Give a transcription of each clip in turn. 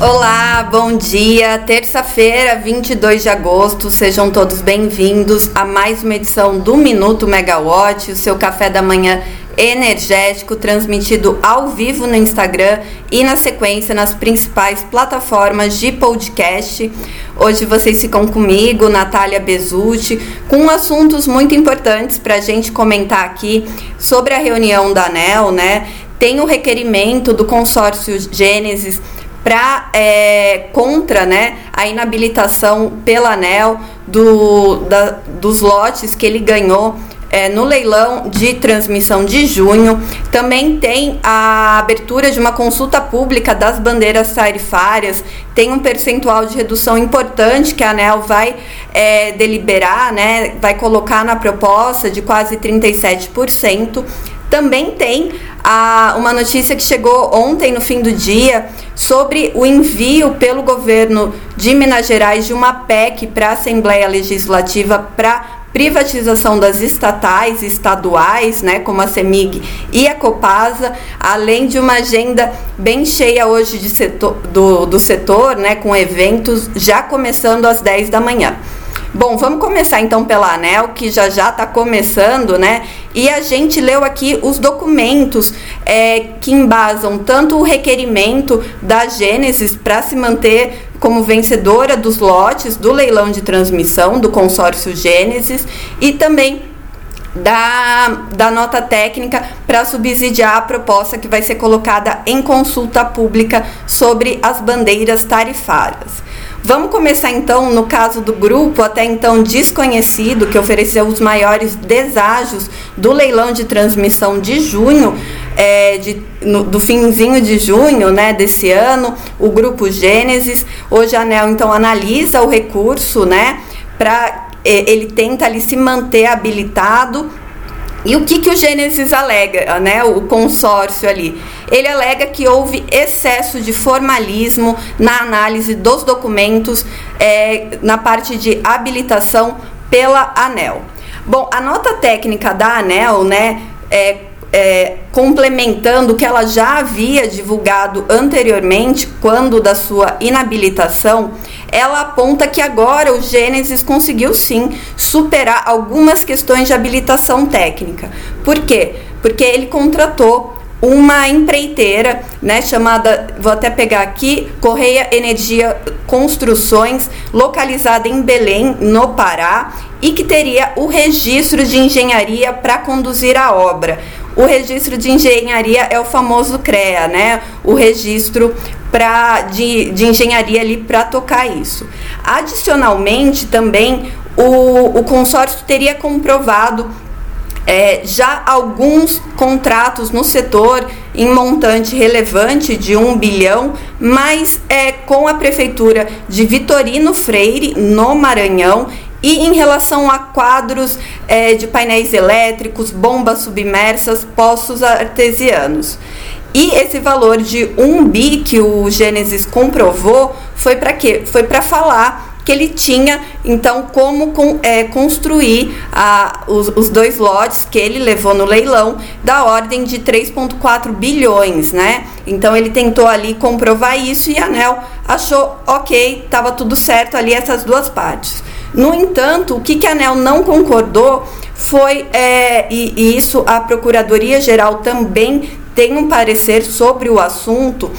Olá, bom dia. Terça-feira, 22 de agosto. Sejam todos bem-vindos a mais uma edição do Minuto Megawatt, o seu café da manhã energético transmitido ao vivo no Instagram e na sequência nas principais plataformas de podcast. Hoje vocês ficam comigo, Natália Bezutti, com assuntos muito importantes para a gente comentar aqui sobre a reunião da ANEL, né? Tem o requerimento do consórcio Gênesis para é, contra né, a inabilitação pela ANEL do, da, dos lotes que ele ganhou é, no leilão de transmissão de junho. Também tem a abertura de uma consulta pública das bandeiras tarifárias. Tem um percentual de redução importante que a ANEL vai é, deliberar, né, vai colocar na proposta de quase 37%. Também tem a, uma notícia que chegou ontem, no fim do dia, sobre o envio pelo governo de Minas Gerais de uma PEC para a Assembleia Legislativa para privatização das estatais estaduais, né, como a CEMIG e a Copasa, além de uma agenda bem cheia hoje de setor, do, do setor, né, com eventos já começando às 10 da manhã. Bom, vamos começar então pela ANEL, que já já está começando, né? E a gente leu aqui os documentos é, que embasam tanto o requerimento da Gênesis para se manter como vencedora dos lotes do leilão de transmissão do consórcio Gênesis e também da, da nota técnica para subsidiar a proposta que vai ser colocada em consulta pública sobre as bandeiras tarifárias. Vamos começar então no caso do grupo, até então desconhecido, que ofereceu os maiores deságios do leilão de transmissão de junho, é, de, no, do finzinho de junho né, desse ano, o grupo Gênesis. Hoje a ANEL então analisa o recurso, né? Para é, ele tenta ali se manter habilitado e o que, que o Gênesis alega, né, o consórcio ali? Ele alega que houve excesso de formalismo na análise dos documentos é, na parte de habilitação pela ANEL. Bom, a nota técnica da ANEL, né, é, é, complementando o que ela já havia divulgado anteriormente, quando da sua inabilitação, ela aponta que agora o Gênesis conseguiu sim superar algumas questões de habilitação técnica. Por quê? Porque ele contratou uma empreiteira, né, chamada, vou até pegar aqui, Correia Energia Construções, localizada em Belém, no Pará, e que teria o registro de engenharia para conduzir a obra. O registro de engenharia é o famoso CREA, né? O registro pra, de, de engenharia ali para tocar isso. Adicionalmente, também o, o consórcio teria comprovado é, já alguns contratos no setor em montante relevante de um bilhão, mas é, com a prefeitura de Vitorino Freire, no Maranhão, e em relação a quadros é, de painéis elétricos, bombas submersas, poços artesianos. E esse valor de 1 bi que o Gênesis comprovou foi para quê? Foi para falar que ele tinha então como com, é, construir a, os, os, dois lotes que ele levou no leilão da ordem de 3,4 bilhões, né? Então ele tentou ali comprovar isso e a ANEL achou ok, estava tudo certo ali essas duas partes. No entanto, o que, que a ANEL não concordou foi, é, e, e isso a Procuradoria Geral também tem um parecer sobre o assunto,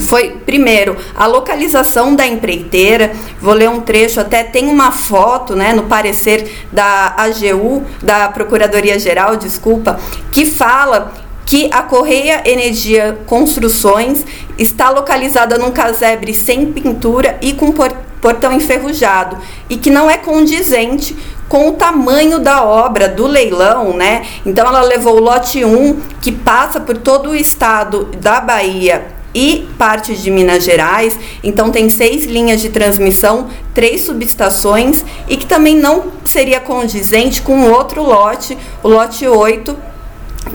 foi primeiro a localização da empreiteira. Vou ler um trecho, até tem uma foto, né, no parecer da AGU, da Procuradoria Geral, desculpa, que fala que a Correia Energia Construções está localizada num casebre sem pintura e com portão enferrujado e que não é condizente com o tamanho da obra do leilão, né? Então ela levou o lote 1, que passa por todo o estado da Bahia e parte de Minas Gerais. Então tem seis linhas de transmissão, três subestações e que também não seria condizente com outro lote, o lote 8,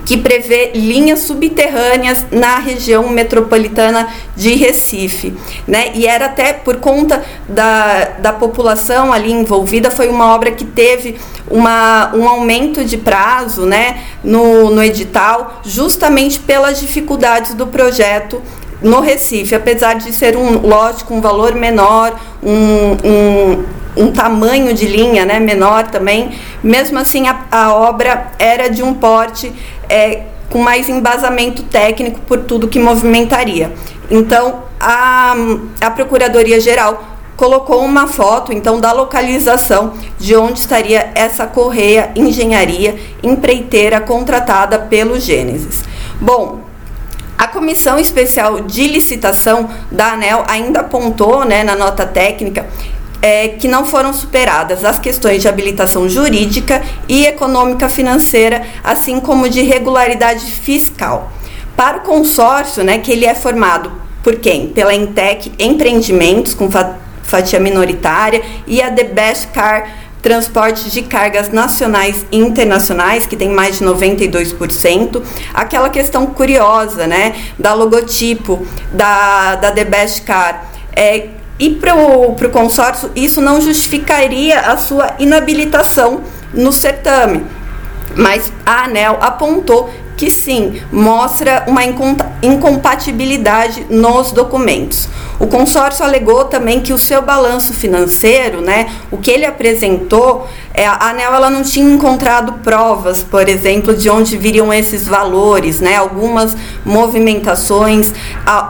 que prevê linhas subterrâneas na região metropolitana de Recife, né? E era até por conta da, da população ali envolvida, foi uma obra que teve uma, um aumento de prazo, né, no, no edital, justamente pelas dificuldades do projeto no Recife, apesar de ser um lote com um valor menor, um, um, um tamanho de linha né, menor também, mesmo assim a, a obra era de um porte é, com mais embasamento técnico por tudo que movimentaria. Então, a, a Procuradoria-Geral colocou uma foto, então, da localização de onde estaria essa correia engenharia empreiteira contratada pelo Gênesis. Bom, a Comissão Especial de Licitação da ANEL ainda apontou né, na nota técnica é, que não foram superadas as questões de habilitação jurídica e econômica financeira, assim como de regularidade fiscal. Para o consórcio, né, que ele é formado por quem? Pela Intec Empreendimentos, com fatia minoritária, e a The Best Car transporte de cargas nacionais e internacionais, que tem mais de 92%. Aquela questão curiosa, né, da logotipo da, da The Best Car. É, e para o consórcio, isso não justificaria a sua inabilitação no certame. Mas a ANEL apontou que sim, mostra uma incompatibilidade nos documentos. O consórcio alegou também que o seu balanço financeiro, né, o que ele apresentou, é, a ANEL ela não tinha encontrado provas, por exemplo, de onde viriam esses valores, né, algumas movimentações,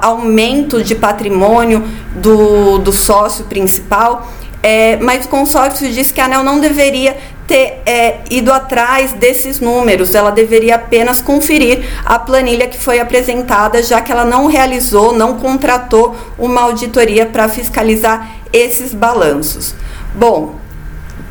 aumento de patrimônio do, do sócio principal. É, mas o consórcio diz que a ANEL não deveria ter é, ido atrás desses números, ela deveria apenas conferir a planilha que foi apresentada, já que ela não realizou, não contratou uma auditoria para fiscalizar esses balanços. Bom,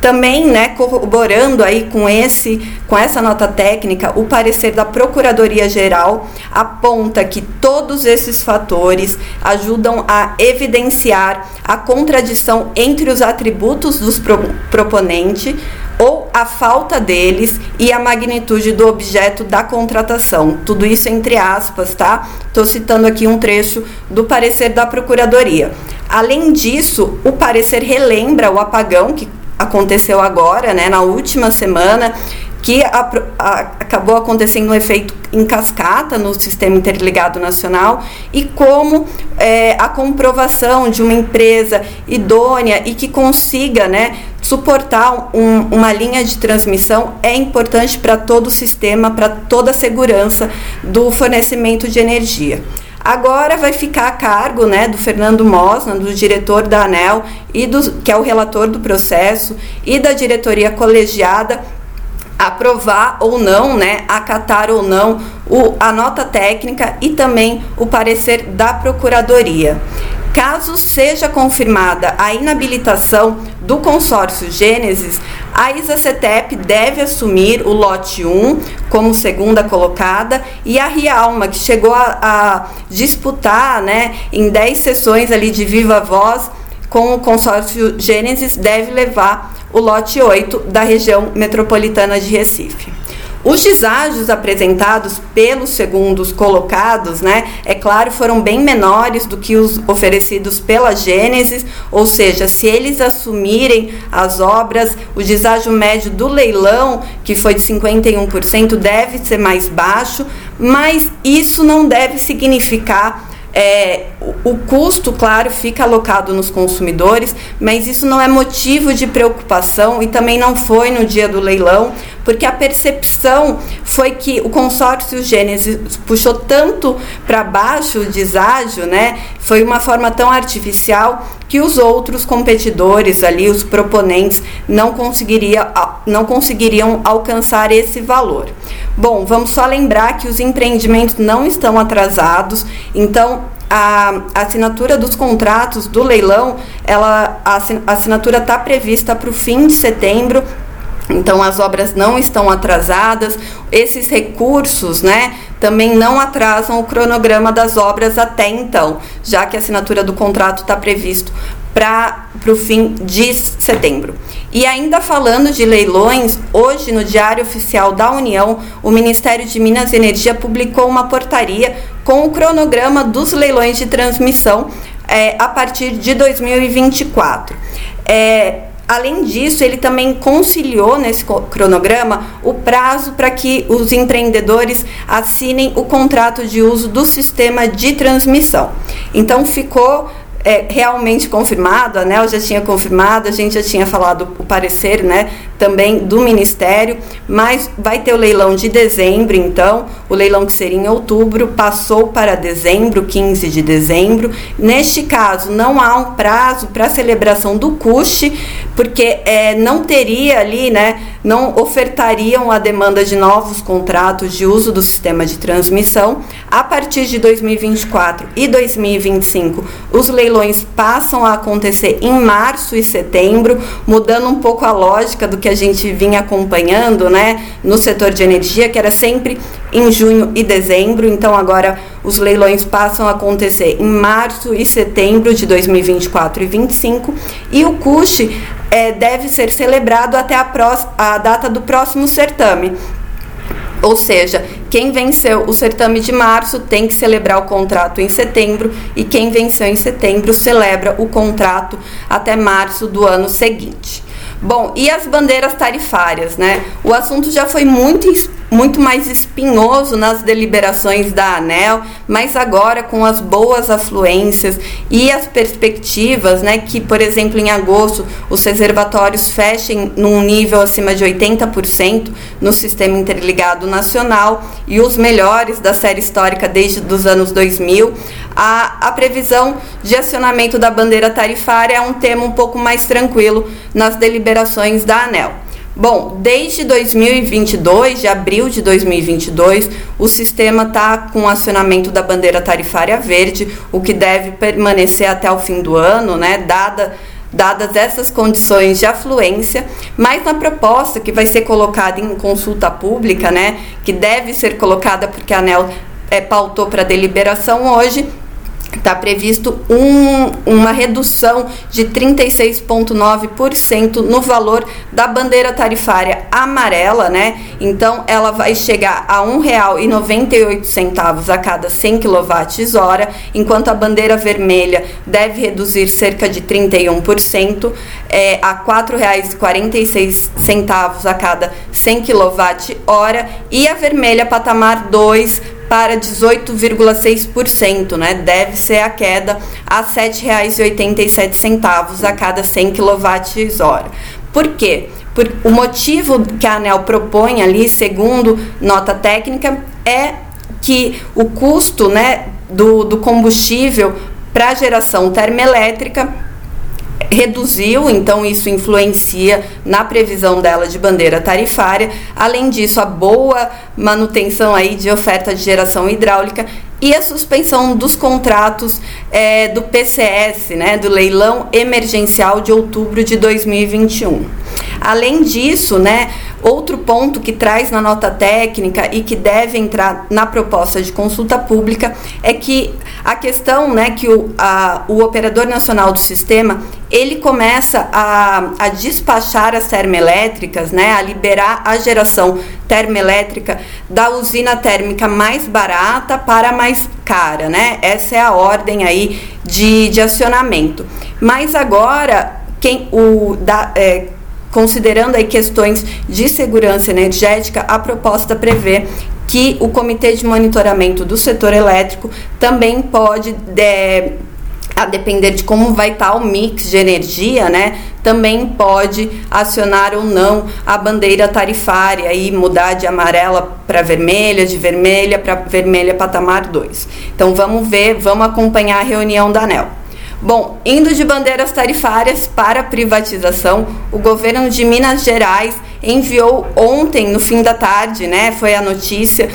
também, né, corroborando aí com esse, com essa nota técnica, o parecer da Procuradoria Geral aponta que todos esses fatores ajudam a evidenciar a contradição entre os atributos dos pro, proponente ou a falta deles e a magnitude do objeto da contratação. Tudo isso entre aspas, tá? Estou citando aqui um trecho do parecer da Procuradoria. Além disso, o parecer relembra o apagão que aconteceu agora, né, na última semana, que a, a, acabou acontecendo um efeito em cascata no sistema interligado nacional e como é, a comprovação de uma empresa idônea e que consiga né, suportar um, uma linha de transmissão é importante para todo o sistema, para toda a segurança do fornecimento de energia. Agora vai ficar a cargo né, do Fernando Mosna, do diretor da ANEL, e do, que é o relator do processo, e da diretoria colegiada, aprovar ou não, né, acatar ou não o, a nota técnica e também o parecer da Procuradoria. Caso seja confirmada a inabilitação do consórcio Gênesis, a ISACETEP deve assumir o lote 1 como segunda colocada e a Rialma, que chegou a, a disputar né, em 10 sessões ali de viva voz com o consórcio Gênesis, deve levar o lote 8 da região metropolitana de Recife. Os deságios apresentados pelos segundos colocados, né, é claro, foram bem menores do que os oferecidos pela Gênesis, ou seja, se eles assumirem as obras, o deságio médio do leilão, que foi de 51%, deve ser mais baixo, mas isso não deve significar é, o, o custo, claro, fica alocado nos consumidores, mas isso não é motivo de preocupação e também não foi no dia do leilão, porque a percepção foi que o consórcio Gênesis puxou tanto para baixo o deságio, né? Foi uma forma tão artificial que os outros competidores ali, os proponentes, não, conseguiria, não conseguiriam alcançar esse valor. Bom, vamos só lembrar que os empreendimentos não estão atrasados, então a assinatura dos contratos do leilão, ela, a assinatura está prevista para o fim de setembro. Então as obras não estão atrasadas, esses recursos, né, também não atrasam o cronograma das obras até então, já que a assinatura do contrato está previsto para o fim de setembro. E ainda falando de leilões, hoje no Diário Oficial da União, o Ministério de Minas e Energia publicou uma portaria com o cronograma dos leilões de transmissão é, a partir de 2024. É, Além disso, ele também conciliou nesse cronograma o prazo para que os empreendedores assinem o contrato de uso do sistema de transmissão. Então, ficou é, realmente confirmado, a ANEL já tinha confirmado, a gente já tinha falado o parecer né, também do Ministério, mas vai ter o leilão de dezembro, então, o leilão que seria em outubro passou para dezembro, 15 de dezembro. Neste caso, não há um prazo para celebração do CUSH, porque é, não teria ali, né, não ofertariam a demanda de novos contratos de uso do sistema de transmissão. A partir de 2024 e 2025, os leilões passam a acontecer em março e setembro, mudando um pouco a lógica do que a gente vinha acompanhando, né, no setor de energia, que era sempre em junho e dezembro. Então agora os leilões passam a acontecer em março e setembro de 2024 e 2025 e o CUSH é, deve ser celebrado até a, a data do próximo certame. Ou seja, quem venceu o certame de março tem que celebrar o contrato em setembro e quem venceu em setembro celebra o contrato até março do ano seguinte. Bom, e as bandeiras tarifárias, né? O assunto já foi muito, muito mais espinhoso nas deliberações da ANEL, mas agora com as boas afluências e as perspectivas, né, que, por exemplo, em agosto os reservatórios fechem num nível acima de 80% no sistema interligado nacional e os melhores da série histórica desde os anos 2000, a, a previsão de acionamento da bandeira tarifária é um tema um pouco mais tranquilo nas deliberações da ANEL. Bom, desde 2022, de abril de 2022, o sistema está com acionamento da bandeira tarifária verde, o que deve permanecer até o fim do ano, né? Dada dadas essas condições de afluência, mas na proposta que vai ser colocada em consulta pública, né, que deve ser colocada porque a ANEL é, pautou para deliberação hoje, está previsto um, uma redução de 36,9% no valor da bandeira tarifária amarela, né? Então ela vai chegar a R$ 1,98 a cada 100 kWh, enquanto a bandeira vermelha deve reduzir cerca de 31% é, a R$ 4,46 a cada 100 kWh e a vermelha patamar 2 para 18,6%, né? Deve ser a queda a R$ 7,87 a cada 100 kWh. Por quê? Por, o motivo que a ANEL propõe ali, segundo nota técnica, é que o custo né, do, do combustível para geração termoelétrica reduziu, então isso influencia na previsão dela de bandeira tarifária. Além disso, a boa manutenção aí de oferta de geração hidráulica e a suspensão dos contratos é, do PCS, né, do leilão emergencial de outubro de 2021. Além disso, né, outro ponto que traz na nota técnica e que deve entrar na proposta de consulta pública é que a questão, né, que o, a, o operador nacional do sistema ele começa a, a despachar as termoelétricas, né, a liberar a geração termoelétrica da usina térmica mais barata para a mais cara, né? Essa é a ordem aí de, de acionamento. Mas agora quem o da, é, considerando aí questões de segurança energética, a proposta prevê que o Comitê de Monitoramento do Setor Elétrico também pode, é, a depender de como vai estar o mix de energia, né, também pode acionar ou não a bandeira tarifária e mudar de amarela para vermelha, de vermelha para vermelha patamar 2. Então vamos ver, vamos acompanhar a reunião da ANEL. Bom, indo de bandeiras tarifárias para privatização, o governo de Minas Gerais enviou ontem, no fim da tarde, né, foi a notícia,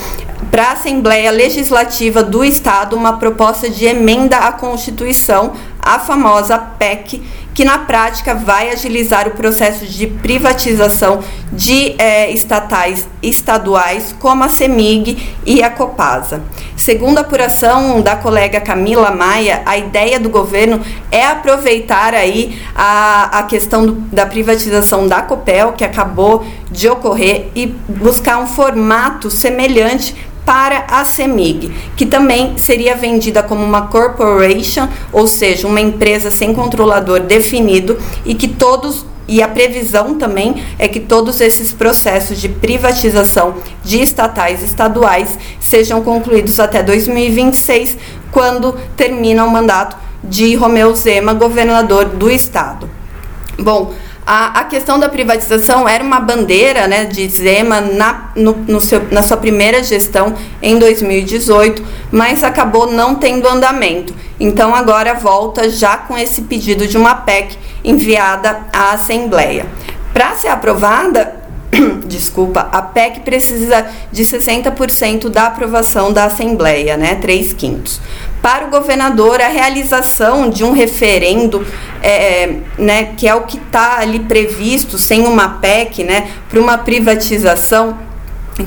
para a Assembleia Legislativa do Estado uma proposta de emenda à Constituição, a famosa PEC, que na prática vai agilizar o processo de privatização de é, estatais estaduais como a CEMIG e a Copasa. Segundo a apuração da colega Camila Maia, a ideia do governo é aproveitar aí a, a questão do, da privatização da Copel, que acabou de ocorrer, e buscar um formato semelhante para a CEMIG, que também seria vendida como uma corporation, ou seja, uma empresa sem controlador definido e que todos e a previsão também é que todos esses processos de privatização de estatais estaduais sejam concluídos até 2026, quando termina o mandato de Romeu Zema, governador do estado. Bom, a, a, questão da privatização era uma bandeira né, de Zema na, no, no seu, na sua primeira gestão em 2018, mas acabou não tendo andamento. Então agora volta já com esse pedido de uma PEC enviada à Assembleia. Para ser aprovada, desculpa, a PEC precisa de 60% da aprovação da Assembleia, né? 3 quintos. Para o governador, a realização de um referendo, é, né, que é o que está ali previsto, sem uma PEC, né, para uma privatização,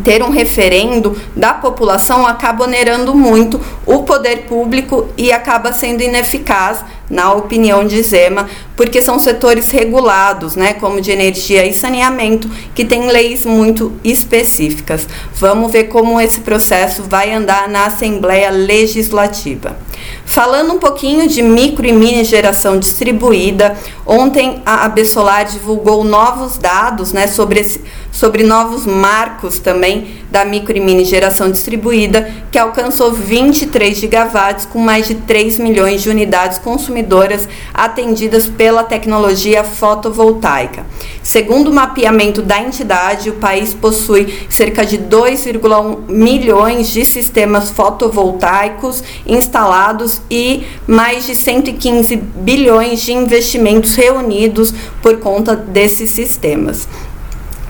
ter um referendo da população acaba onerando muito o poder público e acaba sendo ineficaz na opinião de Zema, porque são setores regulados, né, como de energia e saneamento, que têm leis muito específicas. Vamos ver como esse processo vai andar na Assembleia Legislativa. Falando um pouquinho de micro e mini geração distribuída, ontem a Absolar divulgou novos dados né, sobre, esse, sobre novos marcos também da micro e mini geração distribuída, que alcançou 23 gigawatts com mais de 3 milhões de unidades consumidoras atendidas pela tecnologia fotovoltaica. Segundo o mapeamento da entidade, o país possui cerca de 2,1 milhões de sistemas fotovoltaicos instalados e mais de 115 bilhões de investimentos reunidos por conta desses sistemas.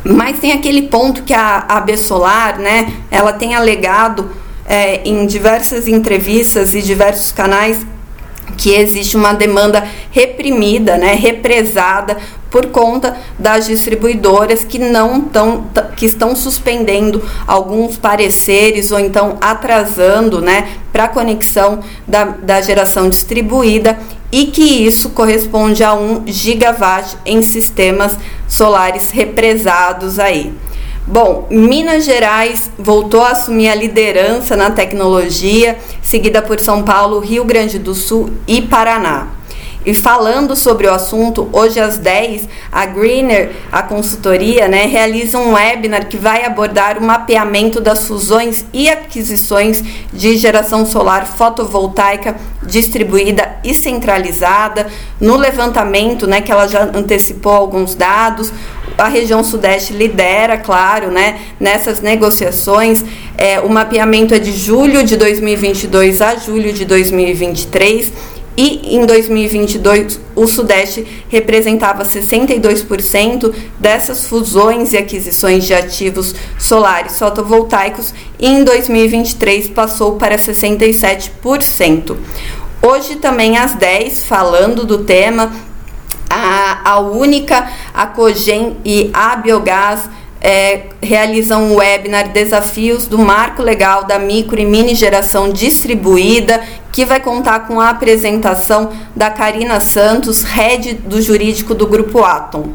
Mas tem aquele ponto que a, a Bessolar, né, ela tem alegado é, em diversas entrevistas e diversos canais que existe uma demanda reprimida, né, represada por conta das distribuidoras que não tão, que estão suspendendo alguns pareceres ou então atrasando, né, para conexão da, da geração distribuída e que isso corresponde a 1 gigawatt em sistemas solares represados aí. Bom, Minas Gerais voltou a assumir a liderança na tecnologia, seguida por São Paulo, Rio Grande do Sul e Paraná. E falando sobre o assunto, hoje às 10, a Greener, a consultoria, né, realiza um webinar que vai abordar o mapeamento das fusões e aquisições de geração solar fotovoltaica distribuída e centralizada. No levantamento, né, que ela já antecipou alguns dados, a região sudeste lidera, claro, né, nessas negociações. É, o mapeamento é de julho de 2022 a julho de 2023 e em 2022 o Sudeste representava 62% dessas fusões e aquisições de ativos solares fotovoltaicos e em 2023 passou para 67%. Hoje também às 10, falando do tema, a, Única, a Cogem e a Biogás é, realizam um webinar Desafios do Marco Legal da Micro e Mini Geração Distribuída, que vai contar com a apresentação da Karina Santos, head do jurídico do Grupo Atom.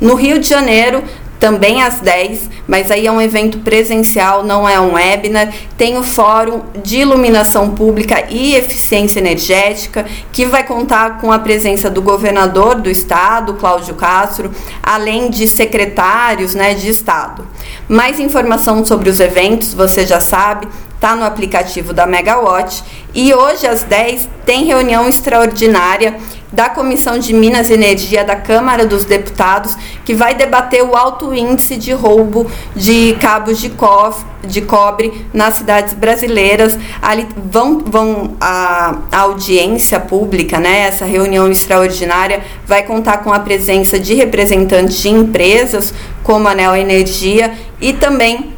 No Rio de Janeiro, também às 10, mas aí é um evento presencial, não é um webinar. Tem o Fórum de Iluminação Pública e Eficiência Energética, que vai contar com a presença do governador do estado, Cláudio Castro, além de secretários né, de estado. Mais informação sobre os eventos, você já sabe, está no aplicativo da Megawatt. E hoje, às 10, tem reunião extraordinária da Comissão de Minas e Energia da Câmara dos Deputados, que vai debater o alto índice de roubo de cabos de, cof, de cobre nas cidades brasileiras. Ali vão, vão a, a audiência pública, né, essa reunião extraordinária, vai contar com a presença de representantes de empresas como a Neo Energia e também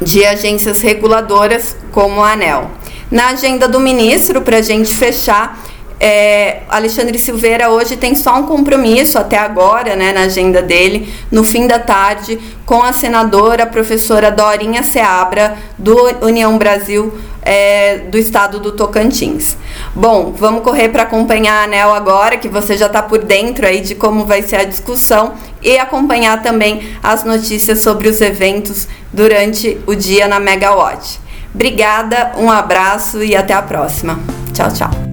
de agências reguladoras como a ANEL. Na agenda do ministro, para a gente fechar, é, Alexandre Silveira hoje tem só um compromisso até agora, né, na agenda dele, no fim da tarde, com a senadora professora Dorinha Seabra, do União Brasil é, do estado do Tocantins. Bom, vamos correr para acompanhar a ANEL agora, que você já está por dentro aí de como vai ser a discussão, e acompanhar também as notícias sobre os eventos durante o dia na Megawatt. Obrigada, um abraço e até a próxima. Tchau, tchau.